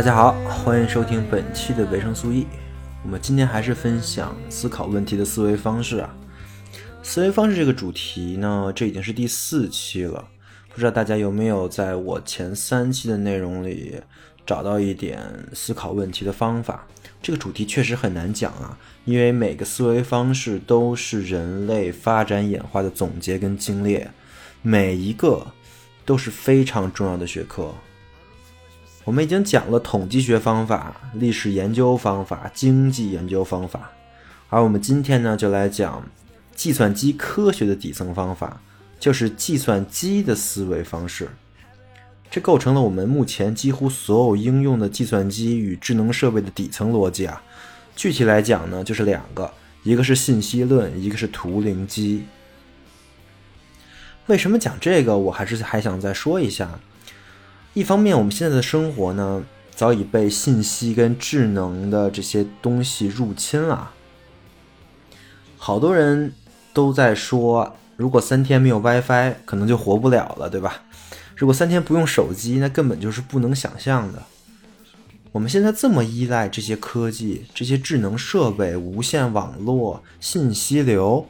大家好，欢迎收听本期的维生素 E。我们今天还是分享思考问题的思维方式啊。思维方式这个主题呢，这已经是第四期了。不知道大家有没有在我前三期的内容里找到一点思考问题的方法？这个主题确实很难讲啊，因为每个思维方式都是人类发展演化的总结跟精炼，每一个都是非常重要的学科。我们已经讲了统计学方法、历史研究方法、经济研究方法，而我们今天呢，就来讲计算机科学的底层方法，就是计算机的思维方式。这构成了我们目前几乎所有应用的计算机与智能设备的底层逻辑啊。具体来讲呢，就是两个，一个是信息论，一个是图灵机。为什么讲这个？我还是还想再说一下。一方面，我们现在的生活呢，早已被信息跟智能的这些东西入侵了。好多人都在说，如果三天没有 WiFi，可能就活不了了，对吧？如果三天不用手机，那根本就是不能想象的。我们现在这么依赖这些科技、这些智能设备、无线网络、信息流，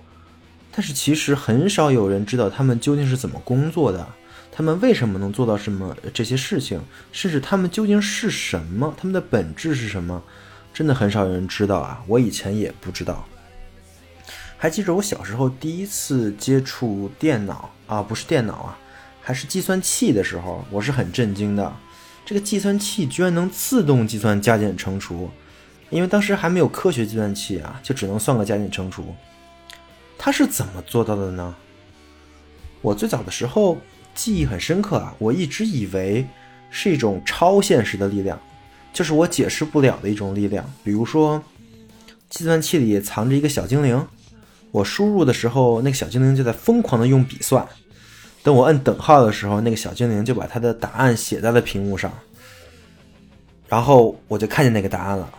但是其实很少有人知道他们究竟是怎么工作的。他们为什么能做到什么这些事情？甚至他们究竟是什么？他们的本质是什么？真的很少有人知道啊！我以前也不知道。还记着我小时候第一次接触电脑啊，不是电脑啊，还是计算器的时候，我是很震惊的。这个计算器居然能自动计算加减乘除，因为当时还没有科学计算器啊，就只能算个加减乘除。它是怎么做到的呢？我最早的时候。记忆很深刻啊！我一直以为是一种超现实的力量，就是我解释不了的一种力量。比如说，计算器里藏着一个小精灵，我输入的时候，那个小精灵就在疯狂的用笔算。等我摁等号的时候，那个小精灵就把它的答案写在了屏幕上，然后我就看见那个答案了。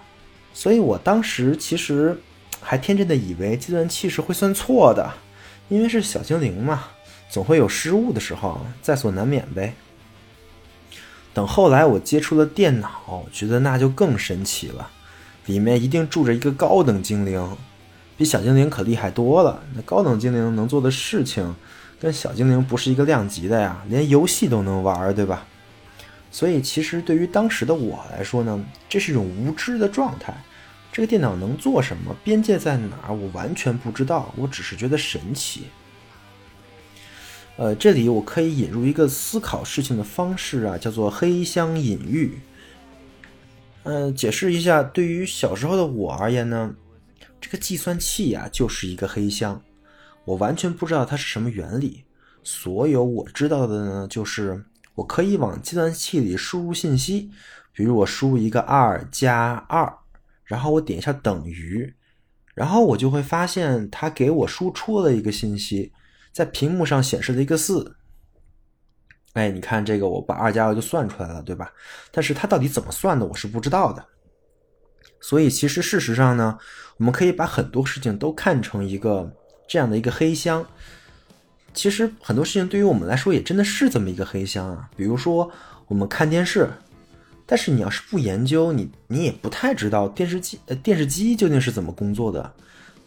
所以我当时其实还天真的以为计算器是会算错的，因为是小精灵嘛。总会有失误的时候，在所难免呗。等后来我接触了电脑，觉得那就更神奇了，里面一定住着一个高等精灵，比小精灵可厉害多了。那高等精灵能做的事情，跟小精灵不是一个量级的呀，连游戏都能玩，对吧？所以其实对于当时的我来说呢，这是一种无知的状态。这个电脑能做什么？边界在哪儿？我完全不知道，我只是觉得神奇。呃，这里我可以引入一个思考事情的方式啊，叫做黑箱隐喻。嗯，解释一下，对于小时候的我而言呢，这个计算器呀就是一个黑箱，我完全不知道它是什么原理。所有我知道的呢，就是我可以往计算器里输入信息，比如我输入一个二加二，然后我点一下等于，然后我就会发现它给我输出了一个信息。在屏幕上显示了一个四，哎，你看这个，我把二加二就算出来了，对吧？但是它到底怎么算的，我是不知道的。所以其实事实上呢，我们可以把很多事情都看成一个这样的一个黑箱。其实很多事情对于我们来说也真的是这么一个黑箱啊。比如说我们看电视，但是你要是不研究，你你也不太知道电视机呃电视机究竟是怎么工作的。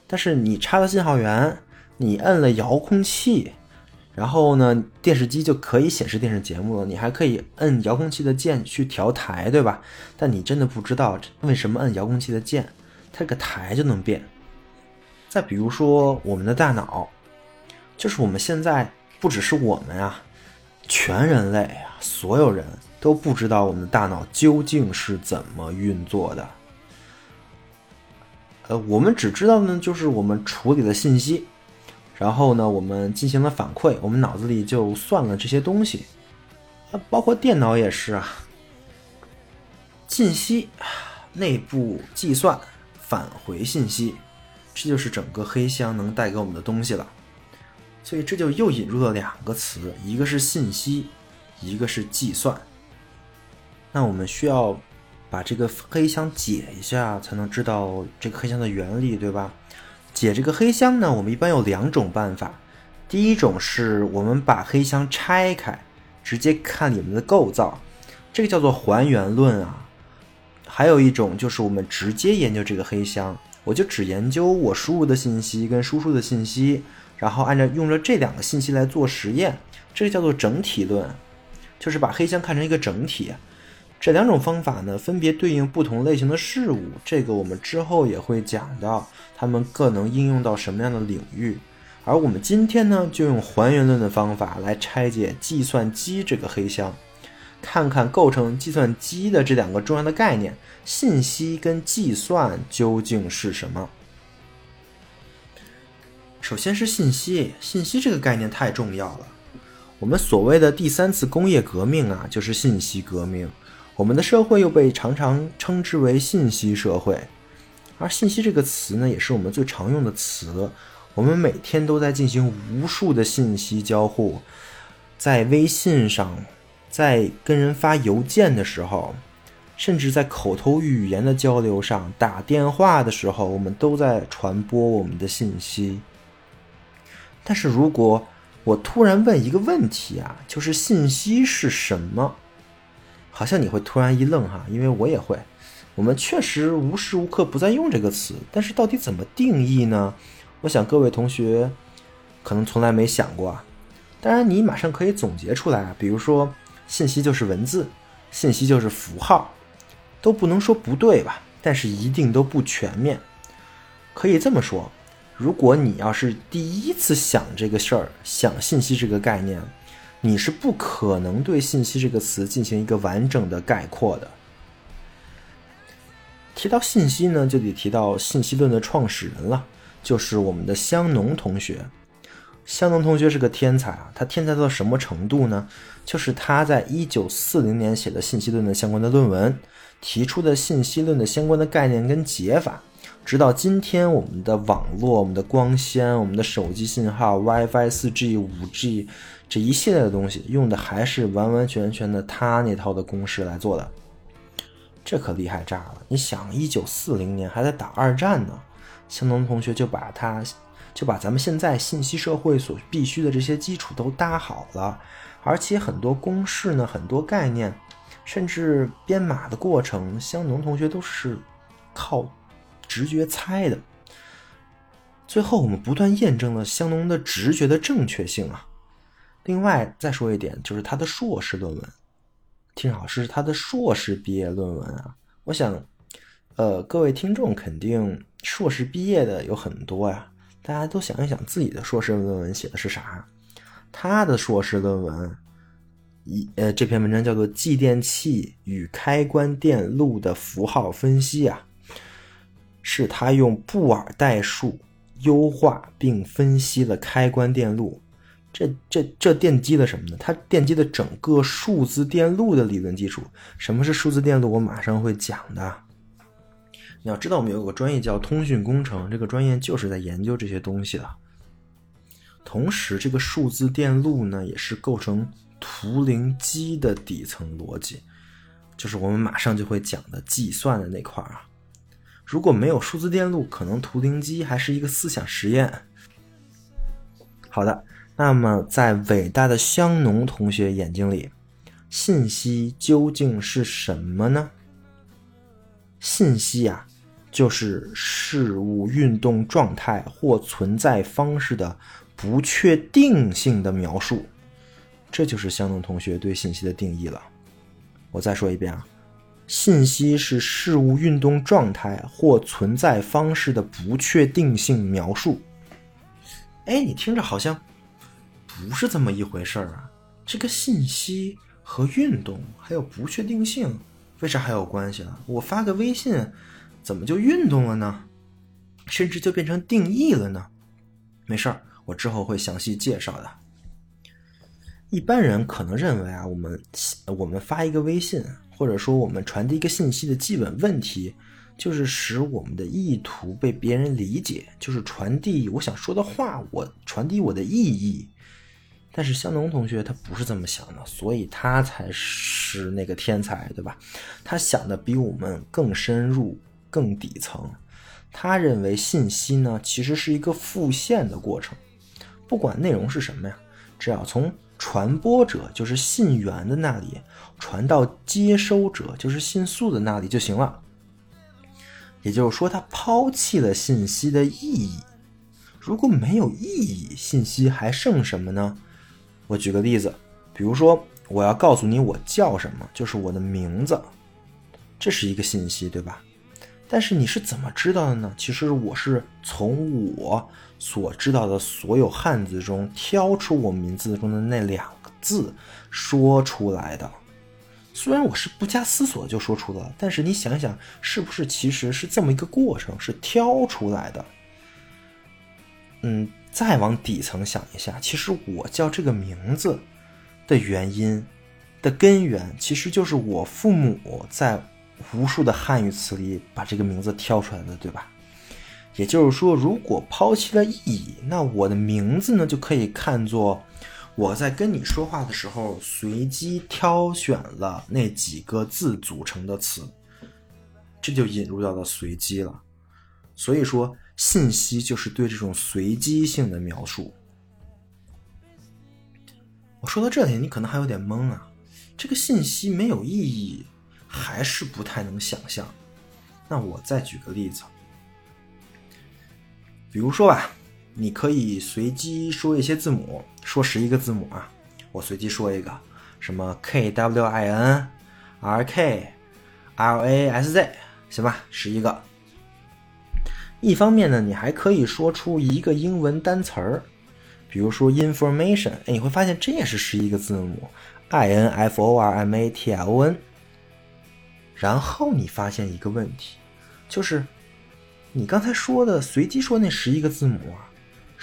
但是你插了信号源。你摁了遥控器，然后呢，电视机就可以显示电视节目了。你还可以摁遥控器的键去调台，对吧？但你真的不知道为什么摁遥控器的键，它这个台就能变。再比如说我们的大脑，就是我们现在不只是我们啊，全人类啊，所有人都不知道我们的大脑究竟是怎么运作的。呃，我们只知道呢，就是我们处理的信息。然后呢，我们进行了反馈，我们脑子里就算了这些东西，啊，包括电脑也是啊，信息内部计算返回信息，这就是整个黑箱能带给我们的东西了。所以这就又引入了两个词，一个是信息，一个是计算。那我们需要把这个黑箱解一下，才能知道这个黑箱的原理，对吧？解这个黑箱呢，我们一般有两种办法。第一种是我们把黑箱拆开，直接看里面的构造，这个叫做还原论啊。还有一种就是我们直接研究这个黑箱，我就只研究我输入的信息跟输出的信息，然后按照用着这两个信息来做实验，这个叫做整体论，就是把黑箱看成一个整体。这两种方法呢，分别对应不同类型的事物，这个我们之后也会讲到，它们各能应用到什么样的领域。而我们今天呢，就用还原论的方法来拆解计算机这个黑箱，看看构成计算机的这两个重要的概念——信息跟计算究竟是什么。首先是信息，信息这个概念太重要了。我们所谓的第三次工业革命啊，就是信息革命。我们的社会又被常常称之为信息社会，而信息这个词呢，也是我们最常用的词。我们每天都在进行无数的信息交互，在微信上，在跟人发邮件的时候，甚至在口头语言的交流上，打电话的时候，我们都在传播我们的信息。但是如果我突然问一个问题啊，就是信息是什么？好像你会突然一愣哈，因为我也会。我们确实无时无刻不在用这个词，但是到底怎么定义呢？我想各位同学可能从来没想过啊。当然，你马上可以总结出来啊，比如说，信息就是文字，信息就是符号，都不能说不对吧？但是一定都不全面。可以这么说，如果你要是第一次想这个事儿，想信息这个概念。你是不可能对“信息”这个词进行一个完整的概括的。提到信息呢，就得提到信息论的创始人了，就是我们的香农同学。香农同学是个天才啊，他天才到什么程度呢？就是他在一九四零年写的信息论的相关的论文，提出的信息论的相关的概念跟解法。直到今天，我们的网络、我们的光纤、我们的手机信号、WiFi、4G、5G 这一系列的东西，用的还是完完全全的他那套的公式来做的，这可厉害炸了！你想，一九四零年还在打二战呢，香农同学就把他就把咱们现在信息社会所必须的这些基础都搭好了，而且很多公式呢，很多概念，甚至编码的过程，香农同学都是靠。直觉猜的，最后我们不断验证了香农的直觉的正确性啊。另外再说一点，就是他的硕士论文，听好是他的硕士毕业论文啊。我想，呃，各位听众肯定硕士毕业的有很多呀，大家都想一想自己的硕士论文写的是啥。他的硕士论文，一呃这篇文章叫做《继电器与开关电路的符号分析》啊。是他用布尔代数优化并分析了开关电路，这这这奠基了什么呢？它奠基了整个数字电路的理论基础。什么是数字电路？我马上会讲的。你要知道，我们有个专业叫通讯工程，这个专业就是在研究这些东西的。同时，这个数字电路呢，也是构成图灵机的底层逻辑，就是我们马上就会讲的计算的那块啊。如果没有数字电路，可能图灵机还是一个思想实验。好的，那么在伟大的香农同学眼睛里，信息究竟是什么呢？信息啊，就是事物运动状态或存在方式的不确定性的描述。这就是香农同学对信息的定义了。我再说一遍啊。信息是事物运动状态或存在方式的不确定性描述。哎，你听着好像不是这么一回事儿啊！这个信息和运动还有不确定性，为啥还有关系啊？我发个微信，怎么就运动了呢？甚至就变成定义了呢？没事儿，我之后会详细介绍的。一般人可能认为啊，我们我们发一个微信。或者说，我们传递一个信息的基本问题，就是使我们的意图被别人理解，就是传递我想说的话，我传递我的意义。但是香农同学他不是这么想的，所以他才是那个天才，对吧？他想的比我们更深入、更底层。他认为信息呢，其实是一个复现的过程，不管内容是什么呀，只要从。传播者就是信源的那里，传到接收者就是信素的那里就行了。也就是说，它抛弃了信息的意义。如果没有意义，信息还剩什么呢？我举个例子，比如说，我要告诉你我叫什么，就是我的名字，这是一个信息，对吧？但是你是怎么知道的呢？其实我是从我所知道的所有汉字中挑出我名字中的那两个字说出来的。虽然我是不加思索就说出了，但是你想想，是不是其实是这么一个过程，是挑出来的？嗯，再往底层想一下，其实我叫这个名字的原因的根源，其实就是我父母在无数的汉语词里把这个名字挑出来的，对吧？也就是说，如果抛弃了意义，那我的名字呢，就可以看作。我在跟你说话的时候，随机挑选了那几个字组成的词，这就引入到了随机了。所以说，信息就是对这种随机性的描述。我说到这里，你可能还有点懵啊，这个信息没有意义，还是不太能想象。那我再举个例子，比如说吧。你可以随机说一些字母，说十一个字母啊。我随机说一个，什么 K W I N R K L A S Z，行吧，十一个。一方面呢，你还可以说出一个英文单词儿，比如说 information，哎，你会发现这也是十一个字母，I N F O R M A T I O N。然后你发现一个问题，就是你刚才说的随机说那十一个字母啊。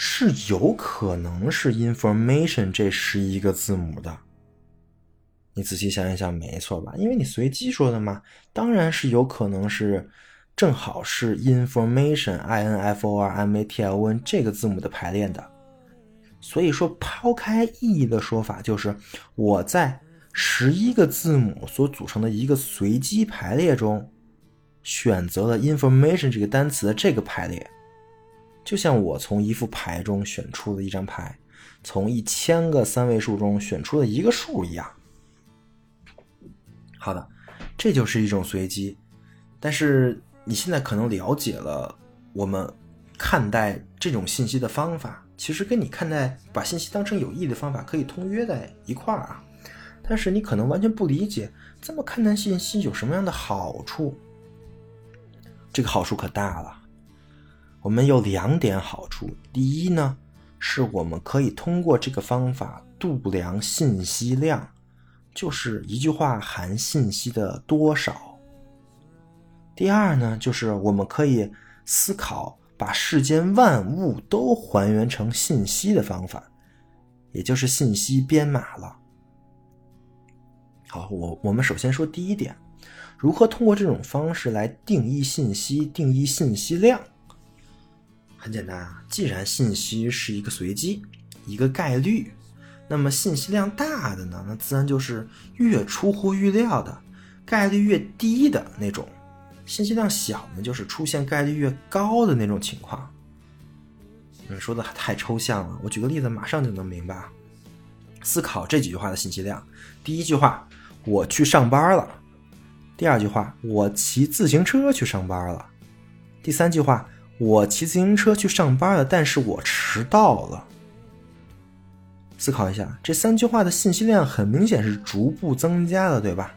是有可能是 information 这十一个字母的，你仔细想一想，没错吧？因为你随机说的嘛，当然是有可能是正好是 information i n f o r m a t i o n 这个字母的排列的。所以说，抛开意义的说法就是我在十一个字母所组成的一个随机排列中，选择了 information 这个单词的这个排列。就像我从一副牌中选出了一张牌，从一千个三位数中选出了一个数一样。好的，这就是一种随机。但是你现在可能了解了我们看待这种信息的方法，其实跟你看待把信息当成有意义的方法可以通约在一块儿啊。但是你可能完全不理解，这么看待信息有什么样的好处？这个好处可大了。我们有两点好处。第一呢，是我们可以通过这个方法度量信息量，就是一句话含信息的多少。第二呢，就是我们可以思考把世间万物都还原成信息的方法，也就是信息编码了。好，我我们首先说第一点，如何通过这种方式来定义信息、定义信息量。很简单啊，既然信息是一个随机，一个概率，那么信息量大的呢，那自然就是越出乎预料的，概率越低的那种；信息量小呢，就是出现概率越高的那种情况。你说的太抽象了，我举个例子，马上就能明白。思考这几句话的信息量：第一句话，我去上班了；第二句话，我骑自行车去上班了；第三句话。我骑自行车去上班了，但是我迟到了。思考一下，这三句话的信息量很明显是逐步增加的，对吧？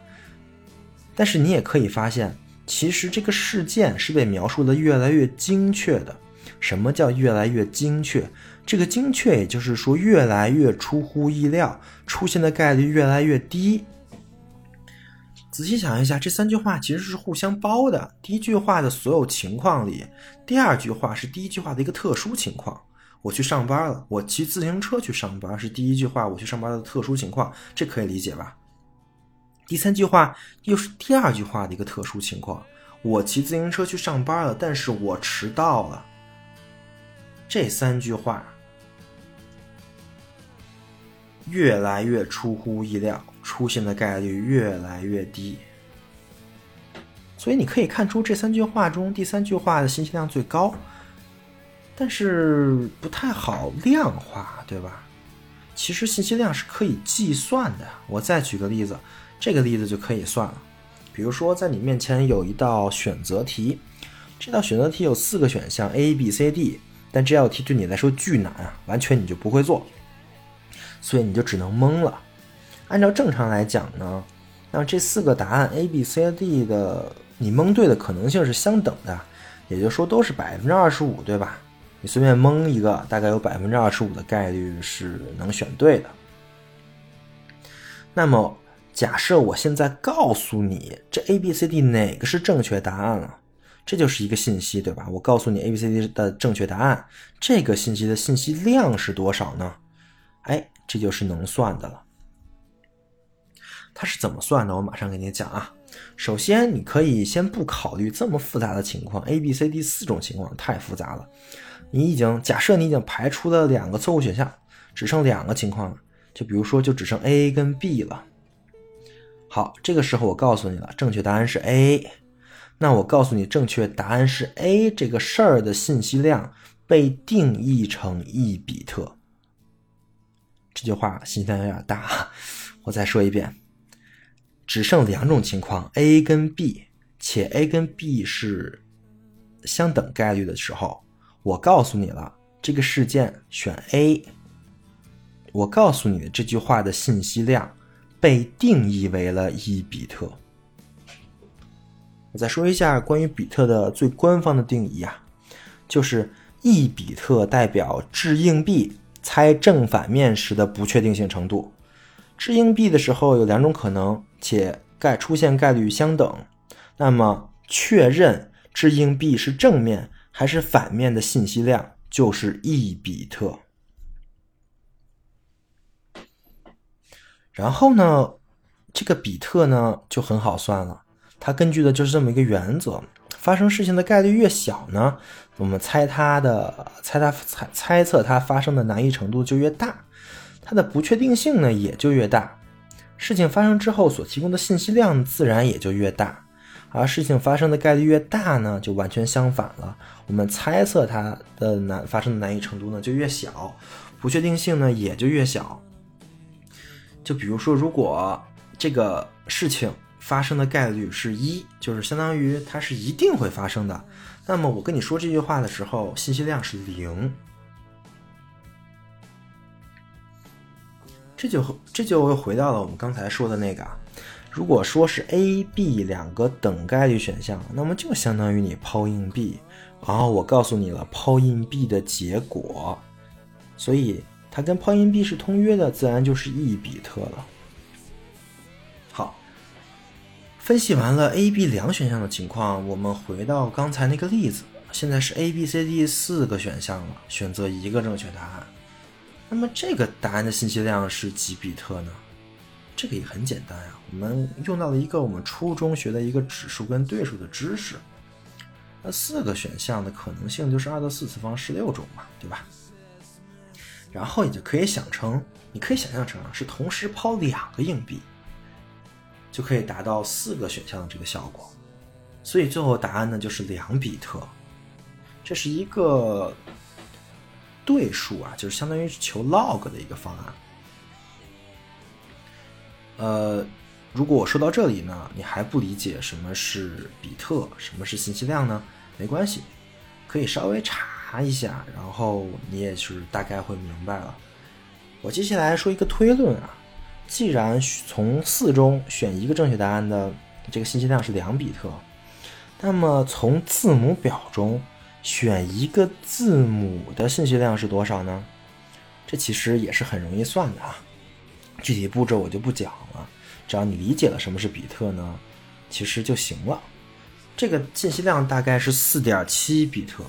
但是你也可以发现，其实这个事件是被描述的越来越精确的。什么叫越来越精确？这个精确，也就是说越来越出乎意料，出现的概率越来越低。仔细想一下，这三句话其实是互相包的。第一句话的所有情况里，第二句话是第一句话的一个特殊情况。我去上班了，我骑自行车去上班是第一句话我去上班的特殊情况，这可以理解吧？第三句话又是第二句话的一个特殊情况。我骑自行车去上班了，但是我迟到了。这三句话越来越出乎意料。出现的概率越来越低，所以你可以看出这三句话中第三句话的信息量最高，但是不太好量化，对吧？其实信息量是可以计算的。我再举个例子，这个例子就可以算了。比如说，在你面前有一道选择题，这道选择题有四个选项 A、B、C、D，但这道题对你来说巨难啊，完全你就不会做，所以你就只能蒙了。按照正常来讲呢，那这四个答案 A、B、C、D 的你蒙对的可能性是相等的，也就是说都是百分之二十五，对吧？你随便蒙一个，大概有百分之二十五的概率是能选对的。那么，假设我现在告诉你这 A、B、C、D 哪个是正确答案了，这就是一个信息，对吧？我告诉你 A、B、C、D 的正确答案，这个信息的信息量是多少呢？哎，这就是能算的了。它是怎么算的？我马上给你讲啊。首先，你可以先不考虑这么复杂的情况，A、B、C、D 四种情况太复杂了。你已经假设你已经排除了两个错误选项，只剩两个情况了。就比如说，就只剩 A 跟 B 了。好，这个时候我告诉你了，正确答案是 A。那我告诉你，正确答案是 A 这个事儿的信息量被定义成一比特。这句话信息量有点大，我再说一遍。只剩两种情况，A 跟 B，且 A 跟 B 是相等概率的时候，我告诉你了，这个事件选 A。我告诉你的这句话的信息量被定义为了一比特。我再说一下关于比特的最官方的定义啊，就是一比特代表掷硬币猜正反面时的不确定性程度。掷硬币的时候有两种可能，且概出现概率相等。那么确认掷硬币是正面还是反面的信息量就是一比特。然后呢，这个比特呢就很好算了，它根据的就是这么一个原则：发生事情的概率越小呢，我们猜它的猜它猜猜测它发生的难易程度就越大，它的不确定性呢也就越大，事情发生之后所提供的信息量自然也就越大。而事情发生的概率越大呢，就完全相反了，我们猜测它的难发生的难易程度呢就越小，不确定性呢也就越小。就比如说，如果这个事情发生的概率是一，就是相当于它是一定会发生的。那么我跟你说这句话的时候，信息量是零。这就这就又回到了我们刚才说的那个啊，如果说是 A、B 两个等概率选项，那么就相当于你抛硬币，然后我告诉你了抛硬币的结果，所以。它跟抛硬币是通约的，自然就是一比特了。好，分析完了 A、B 两选项的情况，我们回到刚才那个例子，现在是 A、B、C、D 四个选项了，选择一个正确答案。那么这个答案的信息量是几比特呢？这个也很简单呀，我们用到了一个我们初中学的一个指数跟对数的知识。那四个选项的可能性就是二的四次方十六种嘛，对吧？然后你就可以想成，你可以想象成是同时抛两个硬币，就可以达到四个选项的这个效果。所以最后答案呢就是两比特。这是一个对数啊，就是相当于求 log 的一个方案。呃，如果我说到这里呢，你还不理解什么是比特，什么是信息量呢？没关系，可以稍微查。一下，然后你也是大概会明白了。我接下来说一个推论啊，既然从四中选一个正确答案的这个信息量是两比特，那么从字母表中选一个字母的信息量是多少呢？这其实也是很容易算的啊。具体步骤我就不讲了，只要你理解了什么是比特呢，其实就行了。这个信息量大概是四点七比特。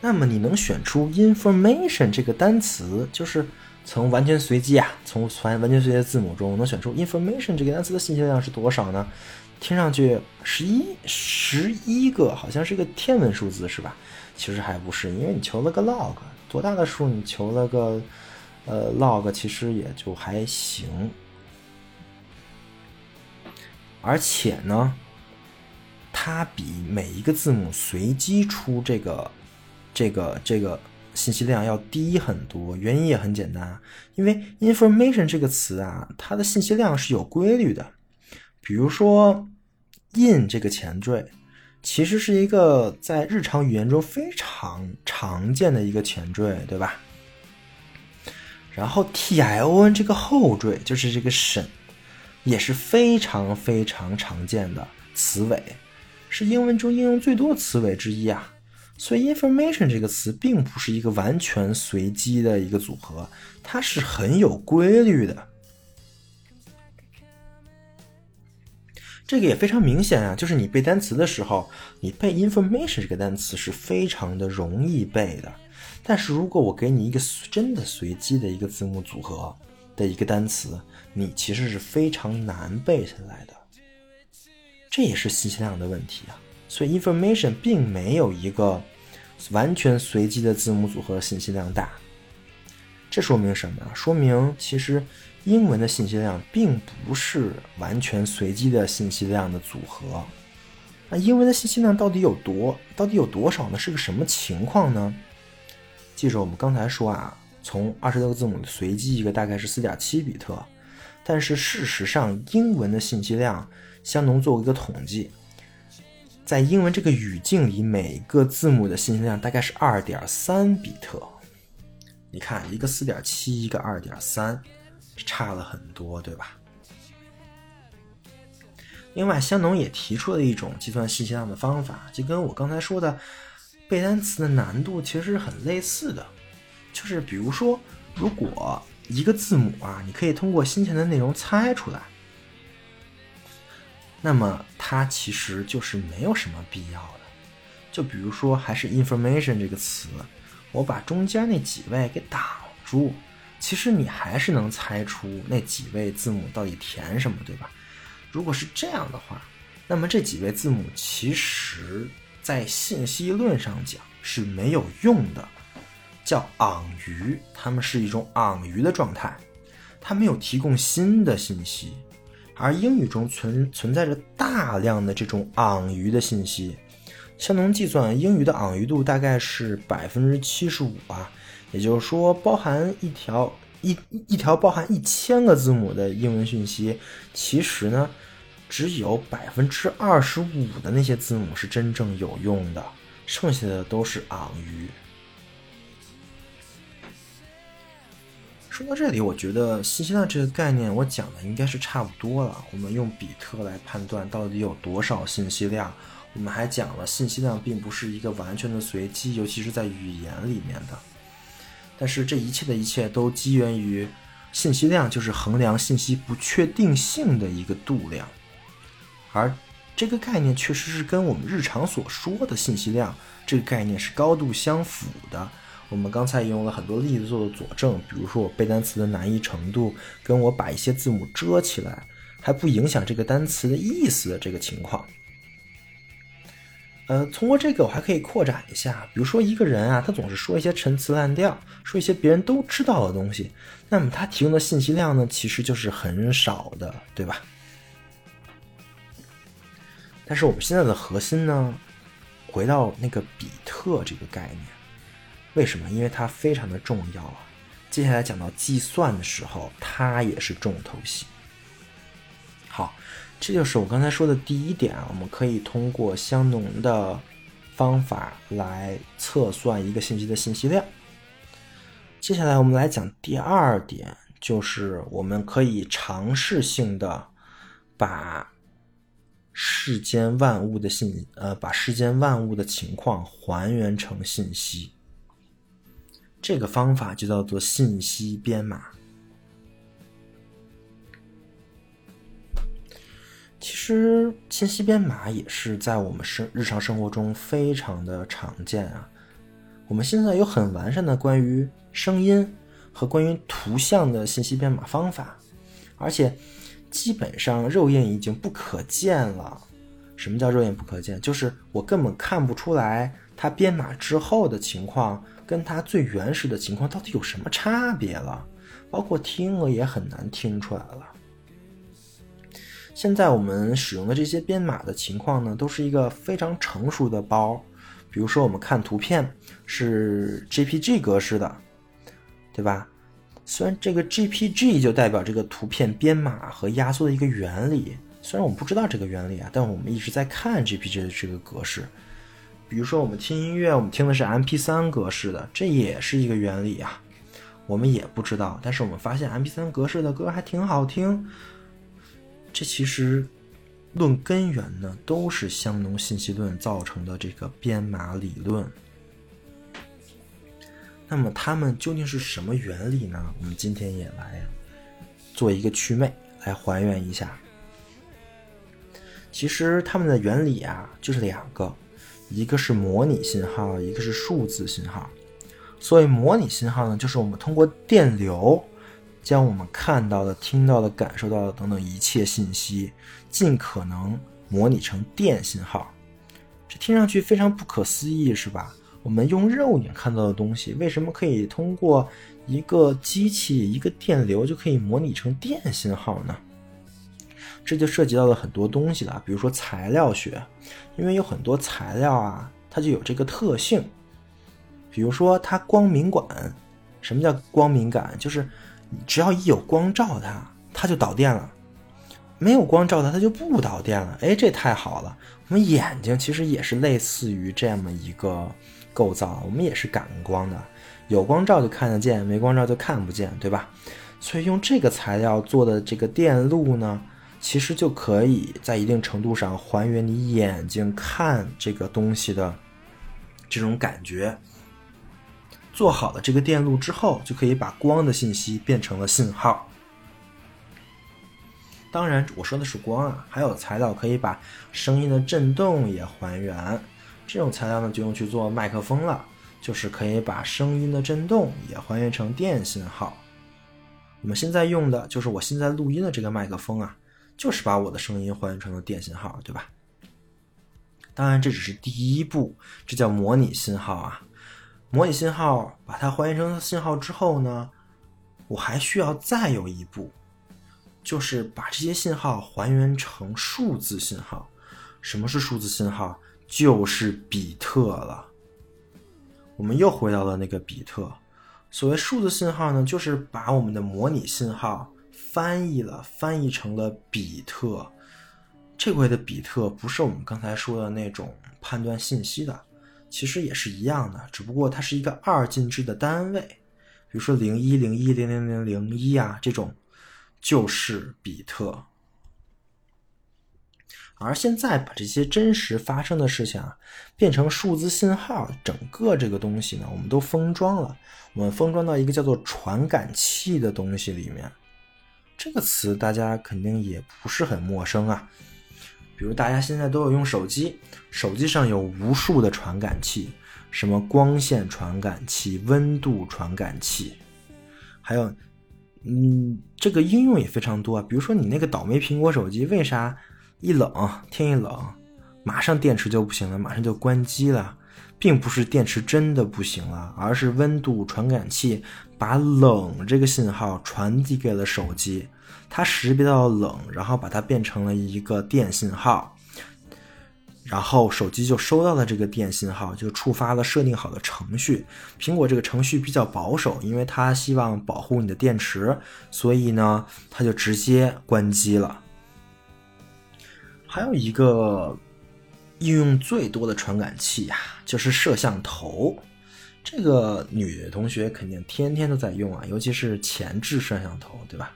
那么你能选出 information 这个单词，就是从完全随机啊，从完完全随机的字母中能选出 information 这个单词的信息量是多少呢？听上去十一十一个，好像是个天文数字是吧？其实还不是，因为你求了个 log，多大的数你求了个呃 log，其实也就还行。而且呢，它比每一个字母随机出这个。这个这个信息量要低很多，原因也很简单，因为 information 这个词啊，它的信息量是有规律的。比如说 in 这个前缀，其实是一个在日常语言中非常常见的一个前缀，对吧？然后 tion 这个后缀就是这个省，也是非常非常常见的词尾，是英文中应用最多的词尾之一啊。所以 information 这个词并不是一个完全随机的一个组合，它是很有规律的。这个也非常明显啊，就是你背单词的时候，你背 information 这个单词是非常的容易背的。但是如果我给你一个真的随机的一个字母组合的一个单词，你其实是非常难背下来的。这也是信息量的问题啊。所以 information 并没有一个完全随机的字母组合信息量大。这说明什么呀？说明其实。英文的信息量并不是完全随机的信息量的组合。那英文的信息量到底有多？到底有多少呢？是个什么情况呢？记住，我们刚才说啊，从二十六个字母随机一个大概是四点七比特，但是事实上，英文的信息量，香农做过一个统计，在英文这个语境里，每个字母的信息量大概是二点三比特。你看，一个四点七，一个二点三。差了很多，对吧？另外，香农也提出了一种计算信息量的方法，就跟我刚才说的背单词的难度其实是很类似的。就是比如说，如果一个字母啊，你可以通过先前的内容猜出来，那么它其实就是没有什么必要的。就比如说，还是 information 这个词，我把中间那几位给挡住。其实你还是能猜出那几位字母到底填什么，对吧？如果是这样的话，那么这几位字母其实，在信息论上讲是没有用的，叫昂余，它们是一种昂余的状态，它没有提供新的信息。而英语中存存在着大量的这种昂余的信息，相能计算英语的昂余度大概是百分之七十五啊。也就是说，包含一条一一条包含一千个字母的英文讯息，其实呢，只有百分之二十五的那些字母是真正有用的，剩下的都是昂余。说到这里，我觉得信息量这个概念我讲的应该是差不多了。我们用比特来判断到底有多少信息量，我们还讲了信息量并不是一个完全的随机，尤其是在语言里面的。但是这一切的一切都基源于信息量，就是衡量信息不确定性的一个度量，而这个概念确实是跟我们日常所说的信息量这个概念是高度相符的。我们刚才也用了很多例子做了佐证，比如说我背单词的难易程度，跟我把一些字母遮起来还不影响这个单词的意思的这个情况。呃，通过这个我还可以扩展一下，比如说一个人啊，他总是说一些陈词滥调，说一些别人都知道的东西，那么他提供的信息量呢，其实就是很少的，对吧？但是我们现在的核心呢，回到那个比特这个概念，为什么？因为它非常的重要啊。接下来讲到计算的时候，它也是重头戏。这就是我刚才说的第一点啊，我们可以通过香农的方法来测算一个信息的信息量。接下来我们来讲第二点，就是我们可以尝试性的把世间万物的信呃，把世间万物的情况还原成信息。这个方法就叫做信息编码。其实信息编码也是在我们生日常生活中非常的常见啊。我们现在有很完善的关于声音和关于图像的信息编码方法，而且基本上肉眼已经不可见了。什么叫肉眼不可见？就是我根本看不出来它编码之后的情况跟它最原始的情况到底有什么差别了，包括听了也很难听出来了。现在我们使用的这些编码的情况呢，都是一个非常成熟的包。比如说，我们看图片是 JPG 格式的，对吧？虽然这个 JPG 就代表这个图片编码和压缩的一个原理，虽然我们不知道这个原理啊，但我们一直在看 GPG 的这个格式。比如说，我们听音乐，我们听的是 MP3 格式的，这也是一个原理啊。我们也不知道，但是我们发现 MP3 格式的歌还挺好听。这其实论根源呢，都是香农信息论造成的这个编码理论。那么它们究竟是什么原理呢？我们今天也来做一个祛魅，来还原一下。其实它们的原理啊，就是两个，一个是模拟信号，一个是数字信号。所谓模拟信号呢，就是我们通过电流，将我们看到的、听到的、感受到的等等一切信息，尽可能模拟成电信号。这听上去非常不可思议，是吧？我们用肉眼看到的东西，为什么可以通过一个机器、一个电流就可以模拟成电信号呢？这就涉及到了很多东西了，比如说材料学，因为有很多材料啊，它就有这个特性。比如说它光敏感，什么叫光敏感？就是只要一有光照它，它就导电了；没有光照它，它就不导电了。哎，这太好了！我们眼睛其实也是类似于这么一个构造，我们也是感光的，有光照就看得见，没光照就看不见，对吧？所以用这个材料做的这个电路呢，其实就可以在一定程度上还原你眼睛看这个东西的这种感觉。做好了这个电路之后，就可以把光的信息变成了信号。当然，我说的是光啊，还有材料可以把声音的振动也还原。这种材料呢，就用去做麦克风了，就是可以把声音的振动也还原成电信号。我们现在用的就是我现在录音的这个麦克风啊，就是把我的声音还原成了电信号，对吧？当然，这只是第一步，这叫模拟信号啊。模拟信号，把它还原成信号之后呢，我还需要再有一步，就是把这些信号还原成数字信号。什么是数字信号？就是比特了。我们又回到了那个比特。所谓数字信号呢，就是把我们的模拟信号翻译了，翻译成了比特。这回的比特不是我们刚才说的那种判断信息的。其实也是一样的，只不过它是一个二进制的单位，比如说零一零一零零零零一啊，这种就是比特。而现在把这些真实发生的事情啊变成数字信号，整个这个东西呢，我们都封装了，我们封装到一个叫做传感器的东西里面。这个词大家肯定也不是很陌生啊。比如大家现在都有用手机，手机上有无数的传感器，什么光线传感器、温度传感器，还有，嗯，这个应用也非常多啊。比如说你那个倒霉苹果手机，为啥一冷天一冷，马上电池就不行了，马上就关机了？并不是电池真的不行了，而是温度传感器把冷这个信号传递给了手机。它识别到冷，然后把它变成了一个电信号，然后手机就收到了这个电信号，就触发了设定好的程序。苹果这个程序比较保守，因为它希望保护你的电池，所以呢，它就直接关机了。还有一个应用最多的传感器呀，就是摄像头。这个女同学肯定天天都在用啊，尤其是前置摄像头，对吧？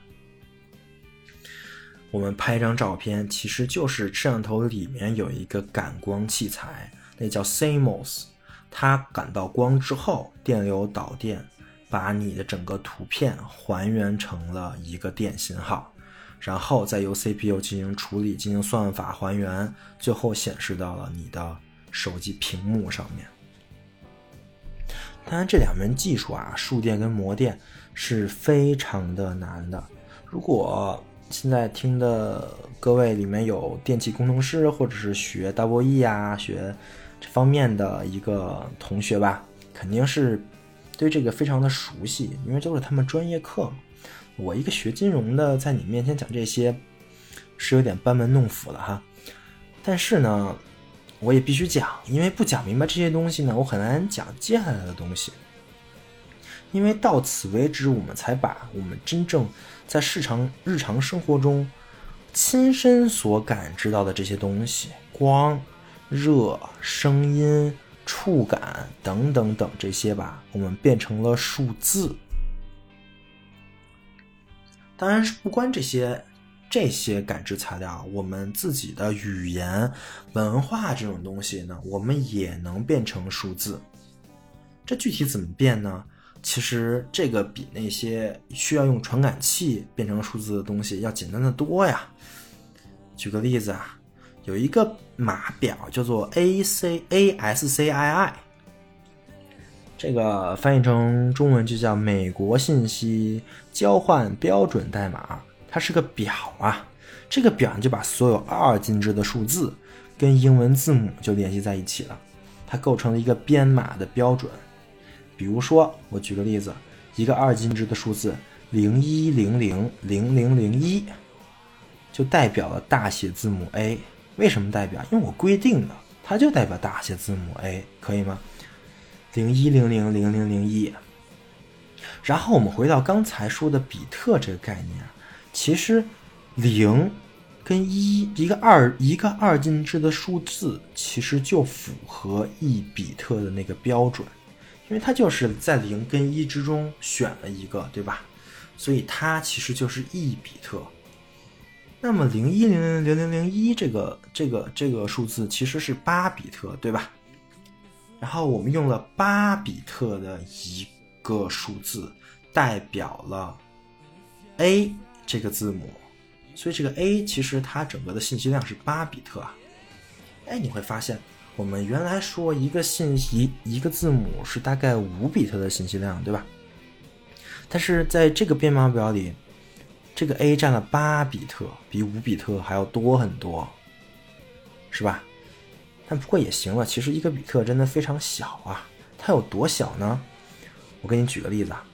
我们拍一张照片，其实就是摄像头里面有一个感光器材，那叫 CMOS。它感到光之后，电流导电，把你的整个图片还原成了一个电信号，然后再由 CPU 进行处理，进行算法还原，最后显示到了你的手机屏幕上面。当然，这两门技术啊，数电跟模电是非常的难的。如果现在听的各位里面有电气工程师，或者是学 Double E 啊，学这方面的一个同学吧，肯定是对这个非常的熟悉，因为都是他们专业课。我一个学金融的，在你面前讲这些，是有点班门弄斧了哈。但是呢，我也必须讲，因为不讲明白这些东西呢，我很难讲接下来的东西。因为到此为止，我们才把我们真正在市场日常生活中亲身所感知到的这些东西，光、热、声音、触感等等等这些吧，我们变成了数字。当然是不关这些这些感知材料，我们自己的语言、文化这种东西呢，我们也能变成数字。这具体怎么变呢？其实这个比那些需要用传感器变成数字的东西要简单的多呀。举个例子啊，有一个码表叫做 A C A S C I I，这个翻译成中文就叫美国信息交换标准代码。它是个表啊，这个表就把所有二进制的数字跟英文字母就联系在一起了，它构成了一个编码的标准。比如说，我举个例子，一个二进制的数字零一零零零零零一，就代表了大写字母 A。为什么代表？因为我规定的，它就代表大写字母 A，可以吗？零一零零零零零一。然后我们回到刚才说的比特这个概念，其实零跟一，一个二一个二进制的数字，其实就符合一比特的那个标准。因为它就是在零跟一之中选了一个，对吧？所以它其实就是一比特。那么零一零零零零零一这个这个这个数字其实是八比特，对吧？然后我们用了八比特的一个数字代表了 A 这个字母，所以这个 A 其实它整个的信息量是八比特啊。哎，你会发现。我们原来说一个信息一个字母是大概五比特的信息量，对吧？但是在这个编码表里，这个 A 占了八比特，比五比特还要多很多，是吧？但不过也行了，其实一个比特真的非常小啊。它有多小呢？我给你举个例子啊，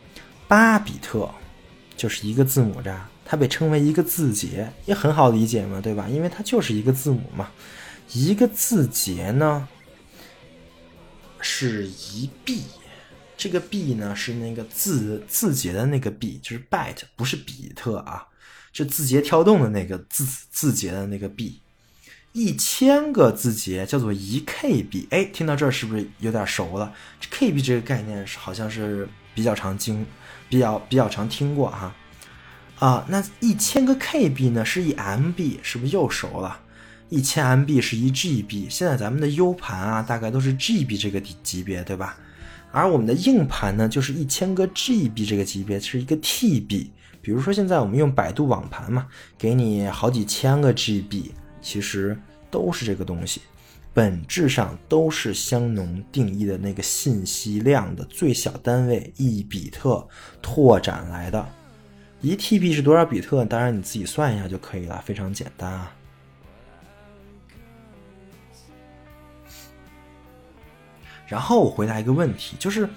八比特就是一个字母渣，它被称为一个字节，也很好理解嘛，对吧？因为它就是一个字母嘛。一个字节呢是一 B，这个 B 呢是那个字字节的那个 B，就是 byte，不是比特啊，是字节跳动的那个字字节的那个 B。一千个字节叫做一 KB，哎，听到这儿是不是有点熟了？这 KB 这个概念是好像是比较常经，比较比较常听过哈。啊，那一千个 KB 呢是一 MB，是不是又熟了？一千 MB 是一 GB，现在咱们的 U 盘啊，大概都是 GB 这个级别，对吧？而我们的硬盘呢，就是一千个 GB 这个级别，是一个 TB。比如说现在我们用百度网盘嘛，给你好几千个 GB，其实都是这个东西，本质上都是香农定义的那个信息量的最小单位一比特拓展来的。一 TB 是多少比特？当然你自己算一下就可以了，非常简单啊。然后我回答一个问题，就是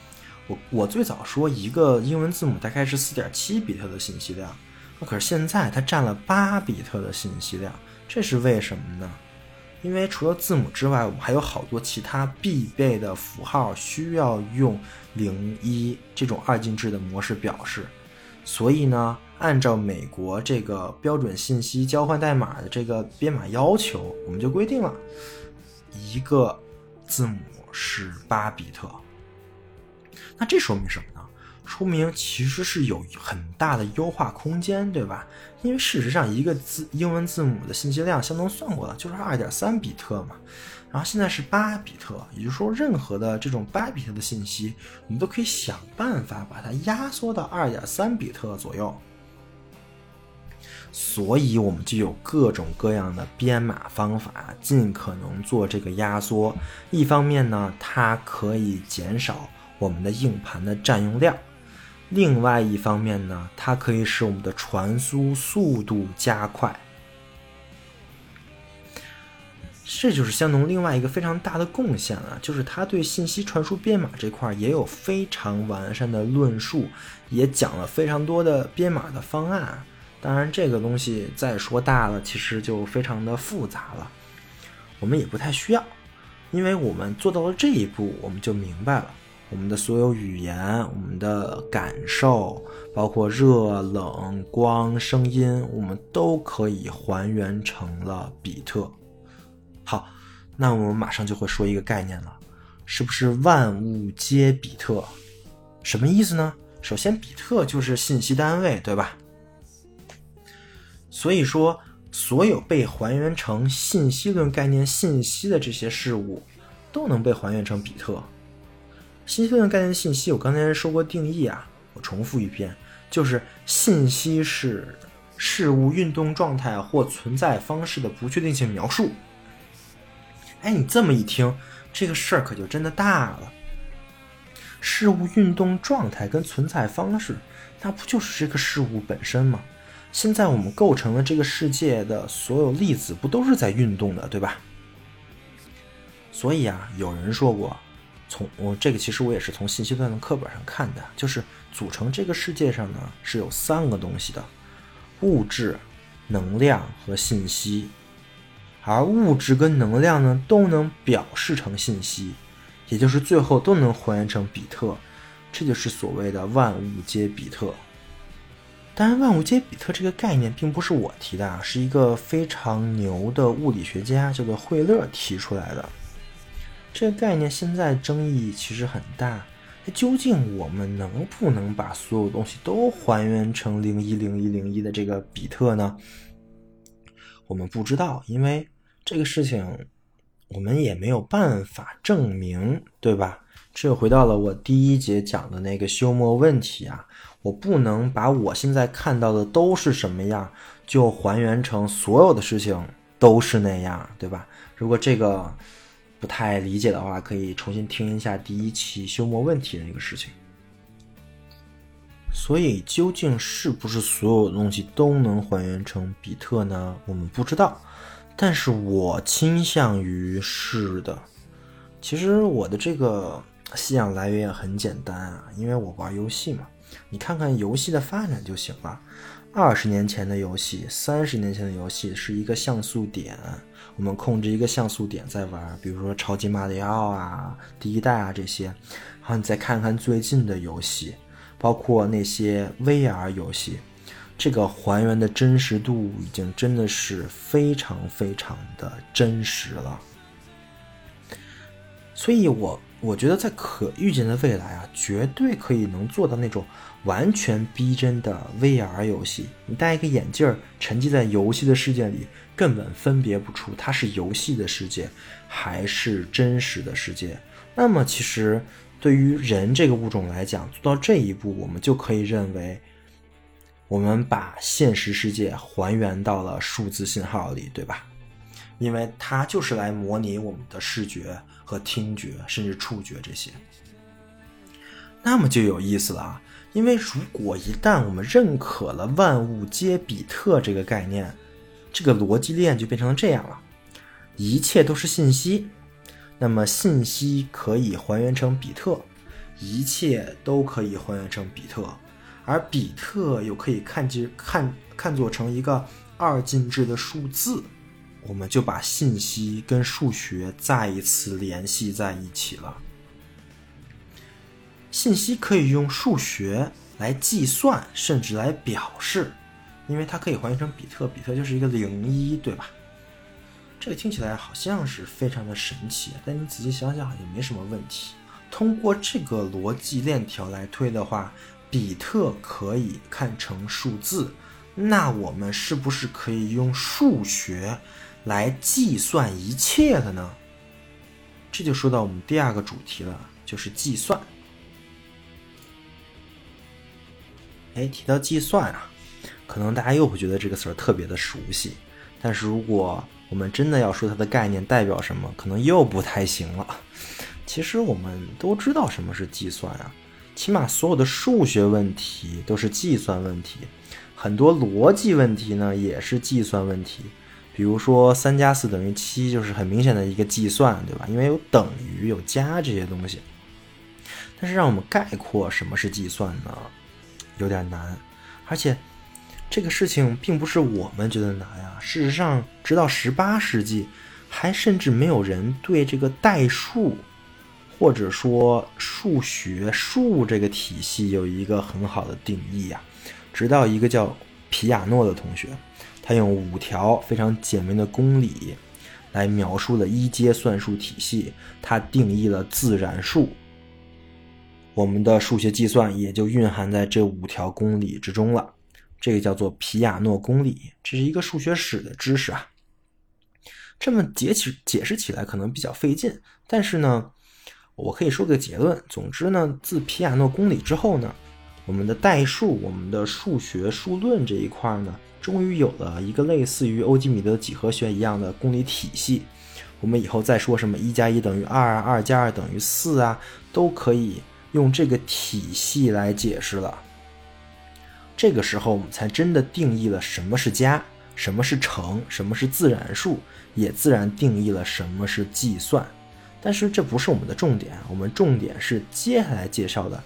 我我最早说一个英文字母大概是四点七比特的信息量，那可是现在它占了八比特的信息量，这是为什么呢？因为除了字母之外，我们还有好多其他必备的符号需要用零一这种二进制的模式表示，所以呢，按照美国这个标准信息交换代码的这个编码要求，我们就规定了一个字母。是八比特，那这说明什么呢？说明其实是有很大的优化空间，对吧？因为事实上，一个字英文字母的信息量，相当算过了，就是二点三比特嘛。然后现在是八比特，也就是说，任何的这种八比特的信息，我们都可以想办法把它压缩到二点三比特左右。所以，我们就有各种各样的编码方法，尽可能做这个压缩。一方面呢，它可以减少我们的硬盘的占用量；另外一方面呢，它可以使我们的传输速度加快。这就是香农另外一个非常大的贡献了，就是它对信息传输编码这块也有非常完善的论述，也讲了非常多的编码的方案。当然，这个东西再说大了，其实就非常的复杂了。我们也不太需要，因为我们做到了这一步，我们就明白了，我们的所有语言、我们的感受，包括热、冷、光、声音，我们都可以还原成了比特。好，那我们马上就会说一个概念了，是不是万物皆比特？什么意思呢？首先，比特就是信息单位，对吧？所以说，所有被还原成信息论概念信息的这些事物，都能被还原成比特。信息论概念信息，我刚才说过定义啊，我重复一遍，就是信息是事物运动状态或存在方式的不确定性描述。哎，你这么一听，这个事儿可就真的大了。事物运动状态跟存在方式，那不就是这个事物本身吗？现在我们构成了这个世界的所有粒子，不都是在运动的，对吧？所以啊，有人说过。从我这个其实我也是从信息论的课本上看的，就是组成这个世界上呢是有三个东西的：物质、能量和信息。而物质跟能量呢都能表示成信息，也就是最后都能还原成比特。这就是所谓的万物皆比特。当然，万物皆比特这个概念并不是我提的啊，是一个非常牛的物理学家叫做惠勒提出来的。这个概念现在争议其实很大，究竟我们能不能把所有东西都还原成零一零一零一的这个比特呢？我们不知道，因为这个事情我们也没有办法证明，对吧？这又回到了我第一节讲的那个休谟问题啊，我不能把我现在看到的都是什么样，就还原成所有的事情都是那样，对吧？如果这个。不太理解的话，可以重新听一下第一期休谟问题的那个事情。所以，究竟是不是所有东西都能还原成比特呢？我们不知道，但是我倾向于是的。其实我的这个信仰来源也很简单啊，因为我玩游戏嘛。你看看游戏的发展就行了。二十年前的游戏，三十年前的游戏是一个像素点。我们控制一个像素点在玩，比如说超级马里奥啊、第一代啊这些。然后你再看看最近的游戏，包括那些 VR 游戏，这个还原的真实度已经真的是非常非常的真实了。所以我我觉得在可预见的未来啊，绝对可以能做到那种完全逼真的 VR 游戏。你戴一个眼镜儿，沉浸在游戏的世界里。根本分别不出它是游戏的世界还是真实的世界。那么，其实对于人这个物种来讲，做到这一步，我们就可以认为，我们把现实世界还原到了数字信号里，对吧？因为它就是来模拟我们的视觉和听觉，甚至触觉这些。那么就有意思了啊！因为如果一旦我们认可了万物皆比特这个概念，这个逻辑链就变成这样了，一切都是信息，那么信息可以还原成比特，一切都可以还原成比特，而比特又可以看作看看作成一个二进制的数字，我们就把信息跟数学再一次联系在一起了。信息可以用数学来计算，甚至来表示。因为它可以还原成比特，比特就是一个零一，对吧？这个听起来好像是非常的神奇，但你仔细想想也没什么问题。通过这个逻辑链条来推的话，比特可以看成数字，那我们是不是可以用数学来计算一切了呢？这就说到我们第二个主题了，就是计算。哎，提到计算啊。可能大家又会觉得这个词儿特别的熟悉，但是如果我们真的要说它的概念代表什么，可能又不太行了。其实我们都知道什么是计算啊，起码所有的数学问题都是计算问题，很多逻辑问题呢也是计算问题。比如说三加四等于七，就是很明显的一个计算，对吧？因为有等于、有加这些东西。但是让我们概括什么是计算呢，有点难，而且。这个事情并不是我们觉得难呀。事实上，直到十八世纪，还甚至没有人对这个代数或者说数学数这个体系有一个很好的定义呀。直到一个叫皮亚诺的同学，他用五条非常简明的公理来描述了一阶算术体系，他定义了自然数。我们的数学计算也就蕴含在这五条公理之中了。这个叫做皮亚诺公理，这是一个数学史的知识啊。这么解起解释起来可能比较费劲，但是呢，我可以说个结论。总之呢，自皮亚诺公理之后呢，我们的代数、我们的数学数论这一块呢，终于有了一个类似于欧几米得几何学一样的公理体系。我们以后再说什么一加一等于二啊，二加二等于四啊，都可以用这个体系来解释了。这个时候，我们才真的定义了什么是加，什么是乘，什么是自然数。也自然定义了什么是计算，但是这不是我们的重点，我们重点是接下来介绍的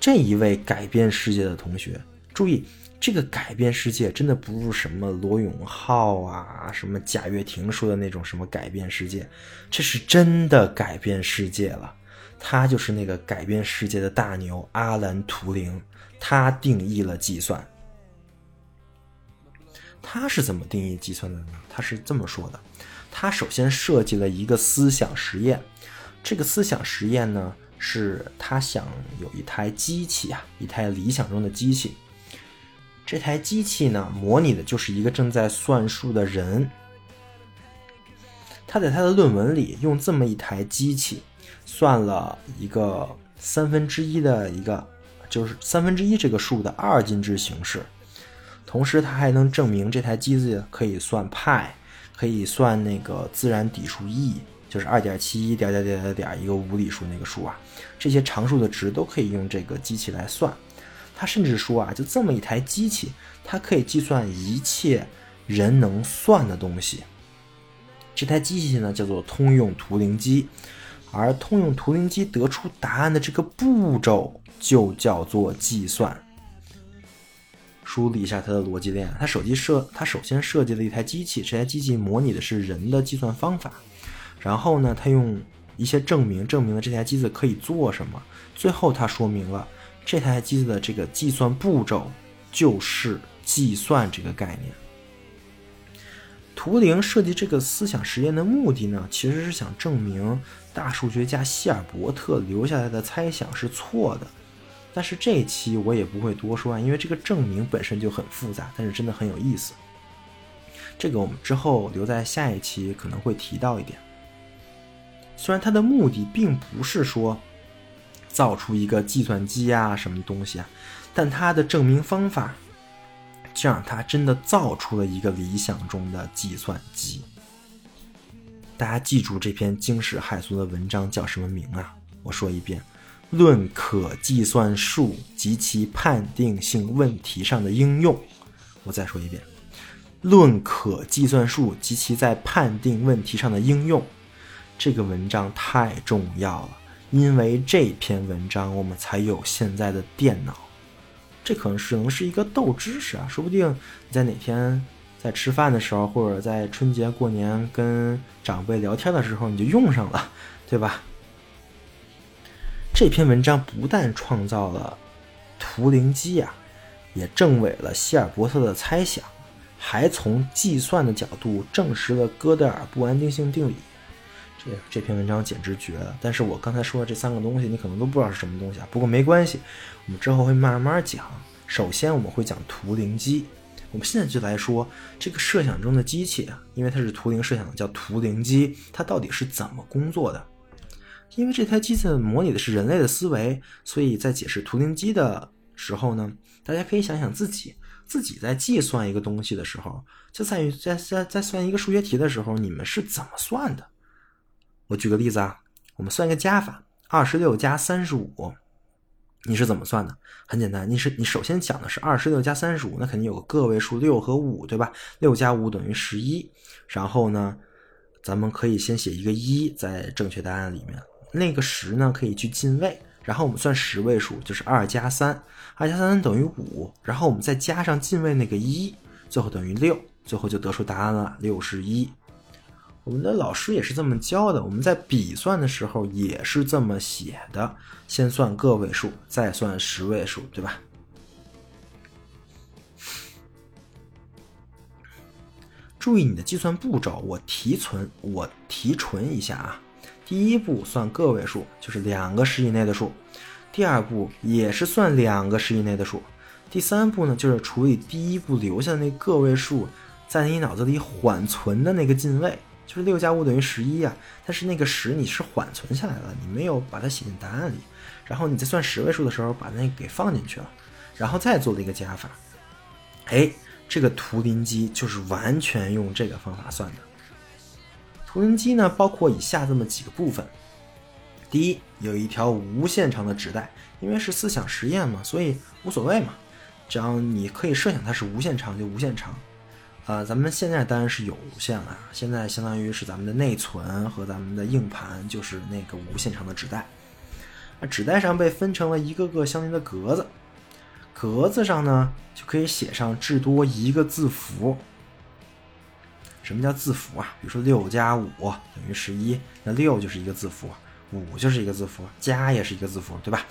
这一位改变世界的同学。注意，这个改变世界真的不是什么罗永浩啊，什么贾跃亭说的那种什么改变世界，这是真的改变世界了。他就是那个改变世界的大牛阿兰图灵，他定义了计算。他是怎么定义计算的呢？他是这么说的：他首先设计了一个思想实验，这个思想实验呢，是他想有一台机器啊，一台理想中的机器。这台机器呢，模拟的就是一个正在算数的人。他在他的论文里用这么一台机器算了一个三分之一的一个，就是三分之一这个数的二进制形式。同时，他还能证明这台机子可以算派，可以算那个自然底数 e，就是二点七一点点点点点一个无理数那个数啊，这些常数的值都可以用这个机器来算。他甚至说啊，就这么一台机器，它可以计算一切人能算的东西。这台机器呢叫做通用图灵机，而通用图灵机得出答案的这个步骤就叫做计算。梳理一下它的逻辑链，它手机设，它首先设计了一台机器，这台机器模拟的是人的计算方法，然后呢，他用一些证明证明了这台机子可以做什么，最后他说明了这台机子的这个计算步骤就是计算这个概念。图灵设计这个思想实验的目的呢，其实是想证明大数学家希尔伯特留下来的猜想是错的。但是这一期我也不会多说啊，因为这个证明本身就很复杂，但是真的很有意思。这个我们之后留在下一期可能会提到一点。虽然它的目的并不是说造出一个计算机啊什么东西啊，但它的证明方法就让它真的造出了一个理想中的计算机。大家记住这篇惊世骇俗的文章叫什么名啊？我说一遍。论可计算数及其判定性问题上的应用。我再说一遍，论可计算数及其在判定问题上的应用。这个文章太重要了，因为这篇文章我们才有现在的电脑。这可能只能是一个斗知识啊，说不定你在哪天在吃饭的时候，或者在春节过年跟长辈聊天的时候，你就用上了，对吧？这篇文章不但创造了图灵机啊，也证伪了希尔伯特的猜想，还从计算的角度证实了哥德尔不安定性定理。这这篇文章简直绝了！但是我刚才说的这三个东西，你可能都不知道是什么东西啊。不过没关系，我们之后会慢慢讲。首先我们会讲图灵机，我们现在就来说这个设想中的机器啊，因为它是图灵设想的，叫图灵机，它到底是怎么工作的？因为这台机子模拟的是人类的思维，所以在解释图灵机的时候呢，大家可以想想自己自己在计算一个东西的时候，就在于在在在算一个数学题的时候，你们是怎么算的？我举个例子啊，我们算一个加法，二十六加三十五，你是怎么算的？很简单，你是你首先想的是二十六加三十五，那肯定有个个位数六和五，对吧？六加五等于十一，然后呢，咱们可以先写一个一在正确答案里面。那个十呢，可以去进位，然后我们算十位数，就是二加三，二加三等于五，然后我们再加上进位那个一，最后等于六，最后就得出答案了，六十一。我们的老师也是这么教的，我们在笔算的时候也是这么写的，先算个位数，再算十位数，对吧？注意你的计算步骤，我提存，我提纯一下啊。第一步算个位数，就是两个十以内的数；第二步也是算两个十以内的数；第三步呢，就是处理第一步留下的那个位数，在你脑子里缓存的那个进位，就是六加五等于十一啊。但是那个十你是缓存下来了，你没有把它写进答案里。然后你在算十位数的时候，把那个给放进去了，然后再做了一个加法。哎。这个图灵机就是完全用这个方法算的。图灵机呢，包括以下这么几个部分：第一，有一条无限长的纸带，因为是思想实验嘛，所以无所谓嘛，只要你可以设想它是无限长就无限长。啊，咱们现在当然是有限了，现在相当于是咱们的内存和咱们的硬盘就是那个无限长的纸带。那纸带上被分成了一个个相邻的格子。格子上呢，就可以写上至多一个字符。什么叫字符啊？比如说六加五等于十一，那六就是一个字符，五就是一个字符，加也是一个字符，对吧？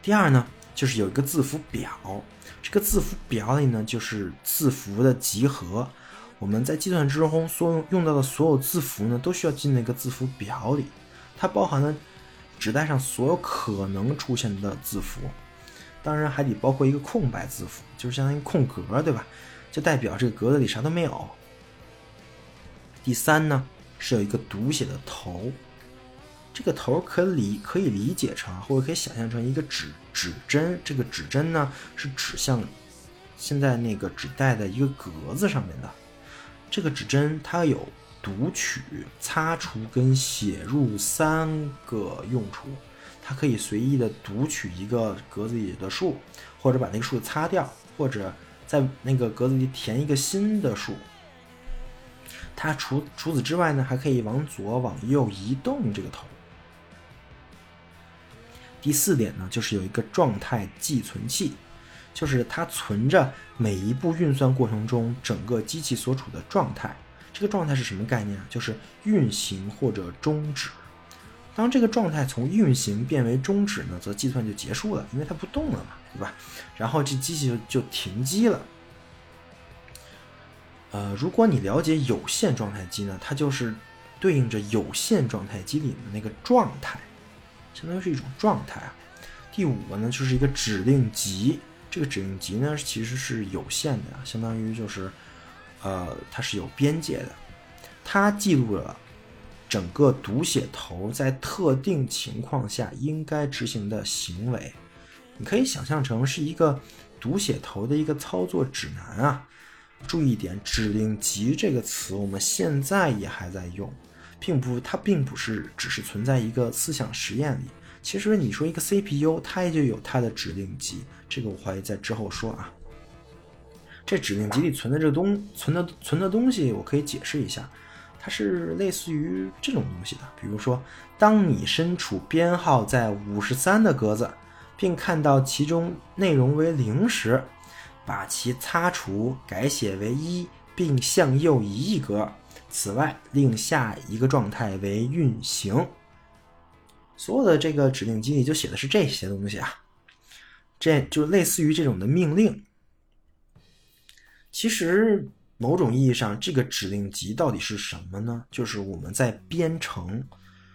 第二呢，就是有一个字符表，这个字符表里呢，就是字符的集合。我们在计算之中所用用到的所有字符呢，都需要进那个字符表里，它包含了纸带上所有可能出现的字符。当然还得包括一个空白字符，就是相当于空格，对吧？就代表这个格子里啥都没有。第三呢，是有一个读写的头，这个头可理可以理解成，或者可以想象成一个指指针。这个指针呢，是指向现在那个纸带的一个格子上面的。这个指针它有读取、擦除跟写入三个用处。它可以随意的读取一个格子里的数，或者把那个数擦掉，或者在那个格子里填一个新的数。它除除此之外呢，还可以往左往右移动这个头。第四点呢，就是有一个状态寄存器，就是它存着每一步运算过程中整个机器所处的状态。这个状态是什么概念啊？就是运行或者终止。当这个状态从运行变为终止呢，则计算就结束了，因为它不动了嘛，对吧？然后这机器就就停机了。呃，如果你了解有限状态机呢，它就是对应着有限状态机里的那个状态，相当于是一种状态啊。第五个呢，就是一个指令集，这个指令集呢其实是有限的，相当于就是呃它是有边界的，它记录了。整个读写头在特定情况下应该执行的行为，你可以想象成是一个读写头的一个操作指南啊。注意一点，“指令集”这个词我们现在也还在用，并不，它并不是只是存在一个思想实验里。其实你说一个 CPU，它也就有它的指令集，这个我怀疑在之后说啊。这指令集里存的这东存的存的东西，我可以解释一下。它是类似于这种东西的，比如说，当你身处编号在五十三的格子，并看到其中内容为零时，把其擦除，改写为一，并向右移一格。此外，令下一个状态为运行。所有的这个指令集里就写的是这些东西啊，这就类似于这种的命令。其实。某种意义上，这个指令集到底是什么呢？就是我们在编程，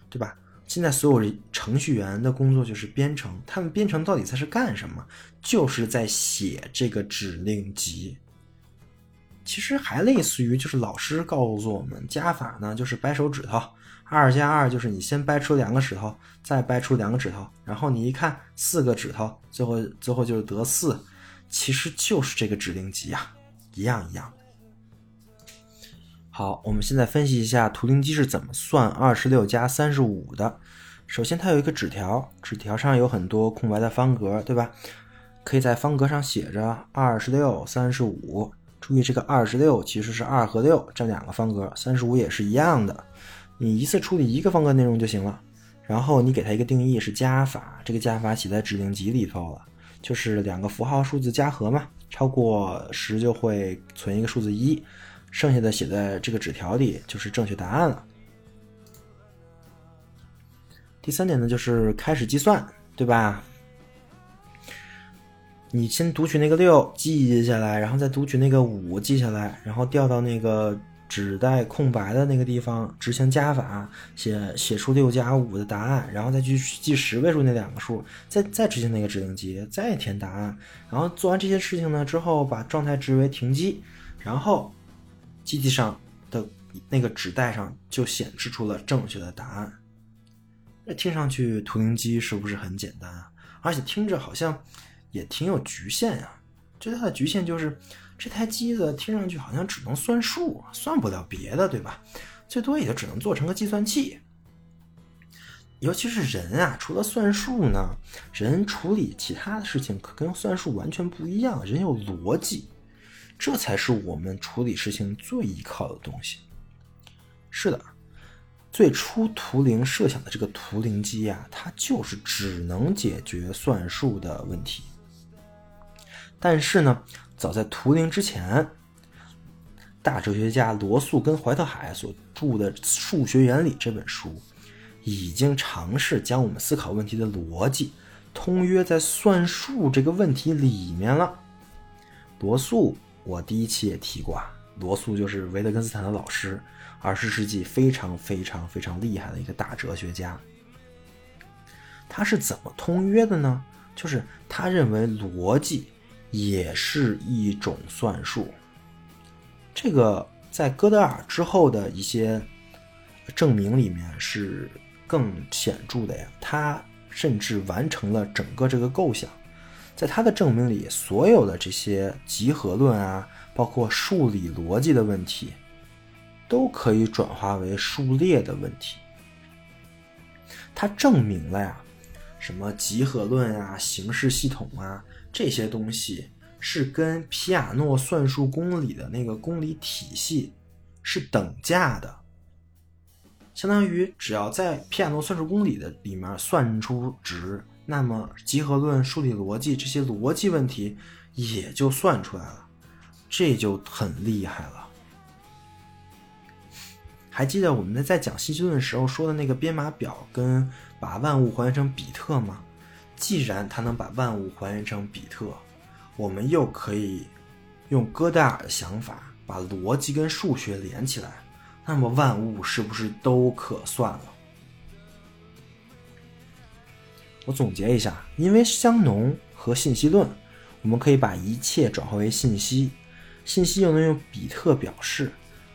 对吧？现在所有程序员的工作就是编程，他们编程到底在是干什么？就是在写这个指令集。其实还类似于，就是老师告诉我们，加法呢就是掰手指头，二加二就是你先掰出两个指头，再掰出两个指头，然后你一看四个指头，最后最后就是得四，其实就是这个指令集啊，一样一样。好，我们现在分析一下图灵机是怎么算二十六加三十五的。首先，它有一个纸条，纸条上有很多空白的方格，对吧？可以在方格上写着二十六、三十五。注意，这个二十六其实是二和六占两个方格，三十五也是一样的。你一次处理一个方格内容就行了。然后你给它一个定义是加法，这个加法写在指令集里头了，就是两个符号数字加和嘛，超过十就会存一个数字一。剩下的写在这个纸条里就是正确答案了。第三点呢，就是开始计算，对吧？你先读取那个六记下来，然后再读取那个五记下来，然后调到那个纸带空白的那个地方执行加法，写写出六加五的答案，然后再去记十位数那两个数，再再执行那个指令集，再填答案。然后做完这些事情呢之后，把状态值为停机，然后机器上的那个纸袋上就显示出了正确的答案。这听上去图灵机是不是很简单啊？而且听着好像也挺有局限呀。最大的局限就是这台机子听上去好像只能算数，算不了别的，对吧？最多也就只能做成个计算器。尤其是人啊，除了算数呢，人处理其他的事情可跟算数完全不一样。人有逻辑，这才是我们处理事情最依靠的东西。是的。最初图灵设想的这个图灵机呀，它就是只能解决算术的问题。但是呢，早在图灵之前，大哲学家罗素跟怀特海所著的《数学原理》这本书，已经尝试将我们思考问题的逻辑通约在算术这个问题里面了。罗素，我第一期也提过啊，罗素就是维特根斯坦的老师。二十世纪非常非常非常厉害的一个大哲学家，他是怎么通约的呢？就是他认为逻辑也是一种算术。这个在哥德尔之后的一些证明里面是更显著的呀。他甚至完成了整个这个构想，在他的证明里，所有的这些集合论啊，包括数理逻辑的问题。都可以转化为数列的问题。他证明了呀，什么集合论啊、形式系统啊这些东西是跟皮亚诺算术公理的那个公理体系是等价的。相当于只要在皮亚诺算术公理的里面算出值，那么集合论、数理逻辑这些逻辑问题也就算出来了，这就很厉害了。还记得我们在讲信息论的时候说的那个编码表跟把万物还原成比特吗？既然它能把万物还原成比特，我们又可以用哥德尔的想法把逻辑跟数学连起来，那么万物是不是都可算了？我总结一下，因为香农和信息论，我们可以把一切转化为信息，信息又能用比特表示。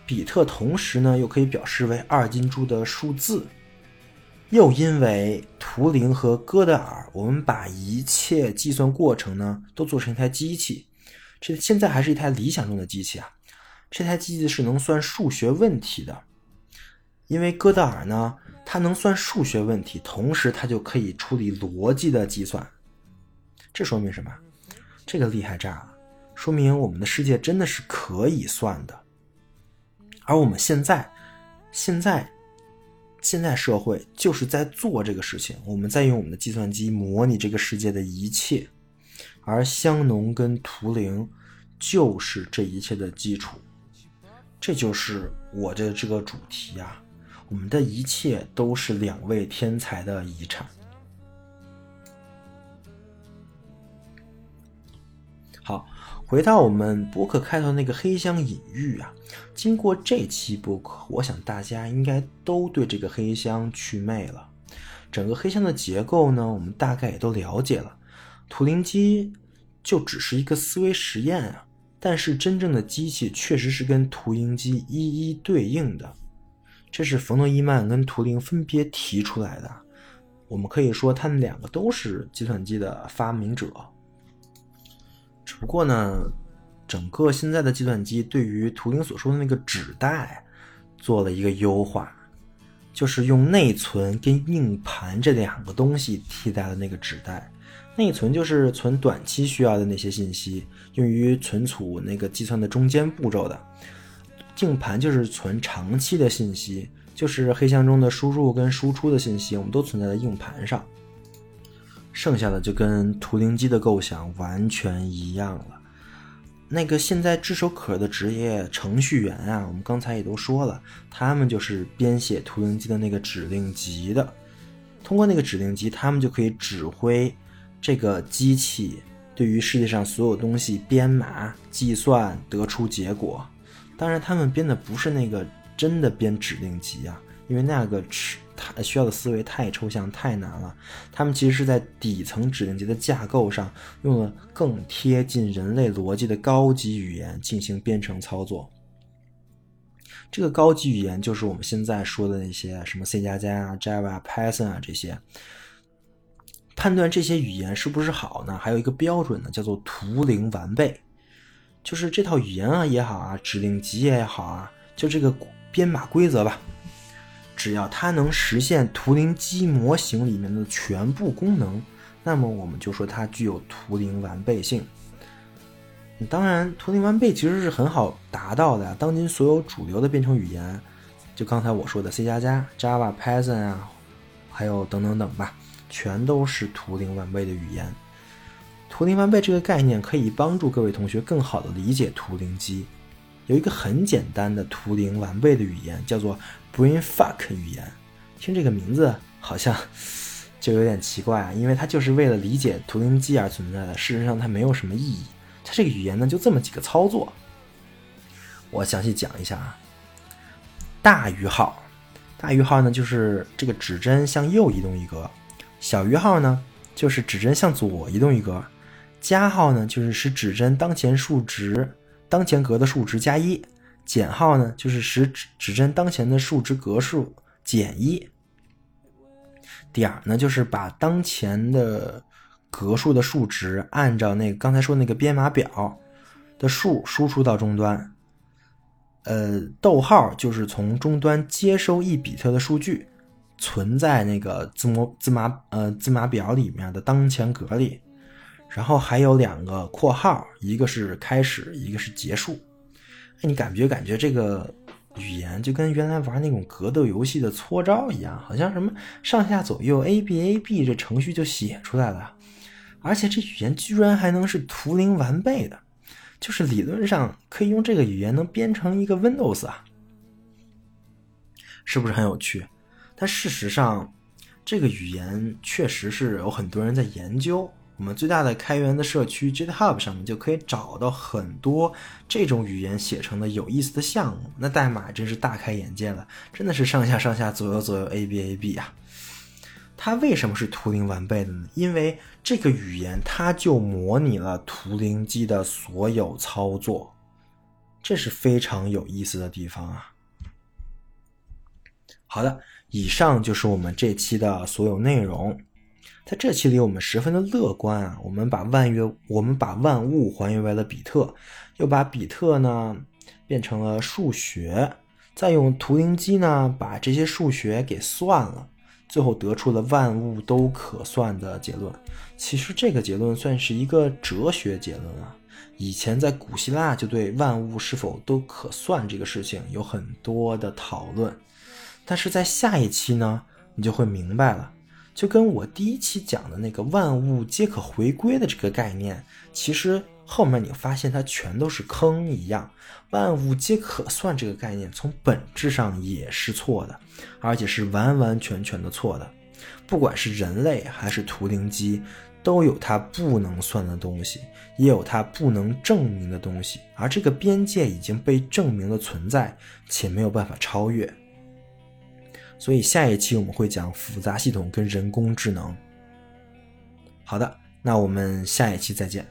比特同时呢，又可以表示为二进制的数字。又因为图灵和哥德尔，我们把一切计算过程呢都做成一台机器。这现在还是一台理想中的机器啊。这台机器是能算数学问题的，因为哥德尔呢，它能算数学问题，同时它就可以处理逻辑的计算。这说明什么？这个厉害炸了！说明我们的世界真的是可以算的。而我们现在，现在，现在社会就是在做这个事情。我们在用我们的计算机模拟这个世界的一切，而香农跟图灵就是这一切的基础。这就是我的这个主题啊！我们的一切都是两位天才的遗产。好。回到我们播客开头那个黑箱隐喻啊，经过这期播客，我想大家应该都对这个黑箱祛魅了。整个黑箱的结构呢，我们大概也都了解了。图灵机就只是一个思维实验啊，但是真正的机器确实是跟图灵机一一对应的。这是冯诺依曼跟图灵分别提出来的。我们可以说，他们两个都是计算机的发明者。只不过呢，整个现在的计算机对于图灵所说的那个纸袋做了一个优化，就是用内存跟硬盘这两个东西替代了那个纸袋。内存就是存短期需要的那些信息，用于存储那个计算的中间步骤的；硬盘就是存长期的信息，就是黑箱中的输入跟输出的信息，我们都存在在硬盘上。剩下的就跟图灵机的构想完全一样了。那个现在炙手可热的职业程序员啊，我们刚才也都说了，他们就是编写图灵机的那个指令集的。通过那个指令集，他们就可以指挥这个机器对于世界上所有东西编码、计算，得出结果。当然，他们编的不是那个真的编指令集啊，因为那个太需要的思维太抽象、太难了。他们其实是在底层指令集的架构上，用了更贴近人类逻辑的高级语言进行编程操作。这个高级语言就是我们现在说的那些什么 C 加加啊、Java、Python 啊这些。判断这些语言是不是好呢？还有一个标准呢，叫做图灵完备。就是这套语言啊也好啊，指令集也好啊，就这个编码规则吧，只要它能实现图灵机模型里面的全部功能，那么我们就说它具有图灵完备性。当然，图灵完备其实是很好达到的。当今所有主流的编程语言，就刚才我说的 C 加加、Java、Python 啊，还有等等等吧，全都是图灵完备的语言。图灵完备这个概念可以帮助各位同学更好的理解图灵机。有一个很简单的图灵完备的语言，叫做 BrainFuck 语言。听这个名字好像就有点奇怪啊，因为它就是为了理解图灵机而存在的。事实上，它没有什么意义。它这个语言呢，就这么几个操作。我详细讲一下啊。大于号，大于号呢就是这个指针向右移动一格；小于号呢就是指针向左移动一格。加号呢，就是使指针当前数值、当前格的数值加一；减号呢，就是使指指针当前的数值格数减一。点儿呢，就是把当前的格数的数值按照那个刚才说那个编码表的数输出到终端。呃，逗号就是从终端接收一比特的数据，存在那个字母字码呃字码表里面的当前格里。然后还有两个括号，一个是开始，一个是结束。哎，你感觉感觉这个语言就跟原来玩那种格斗游戏的搓招一样，好像什么上下左右 A B A B 这程序就写出来了。而且这语言居然还能是图灵完备的，就是理论上可以用这个语言能编成一个 Windows 啊，是不是很有趣？但事实上，这个语言确实是有很多人在研究。我们最大的开源的社区 GitHub 上面就可以找到很多这种语言写成的有意思的项目，那代码真是大开眼界了，真的是上下上下左右左右 A B A B 啊！它为什么是图灵完备的呢？因为这个语言它就模拟了图灵机的所有操作，这是非常有意思的地方啊！好的，以上就是我们这期的所有内容。在这期里，我们十分的乐观啊！我们把万月，我们把万物还原为了比特，又把比特呢变成了数学，再用图灵机呢把这些数学给算了，最后得出了万物都可算的结论。其实这个结论算是一个哲学结论啊！以前在古希腊就对万物是否都可算这个事情有很多的讨论，但是在下一期呢，你就会明白了。就跟我第一期讲的那个万物皆可回归的这个概念，其实后面你发现它全都是坑一样。万物皆可算这个概念从本质上也是错的，而且是完完全全的错的。不管是人类还是图灵机，都有它不能算的东西，也有它不能证明的东西，而这个边界已经被证明了存在，且没有办法超越。所以下一期我们会讲复杂系统跟人工智能。好的，那我们下一期再见。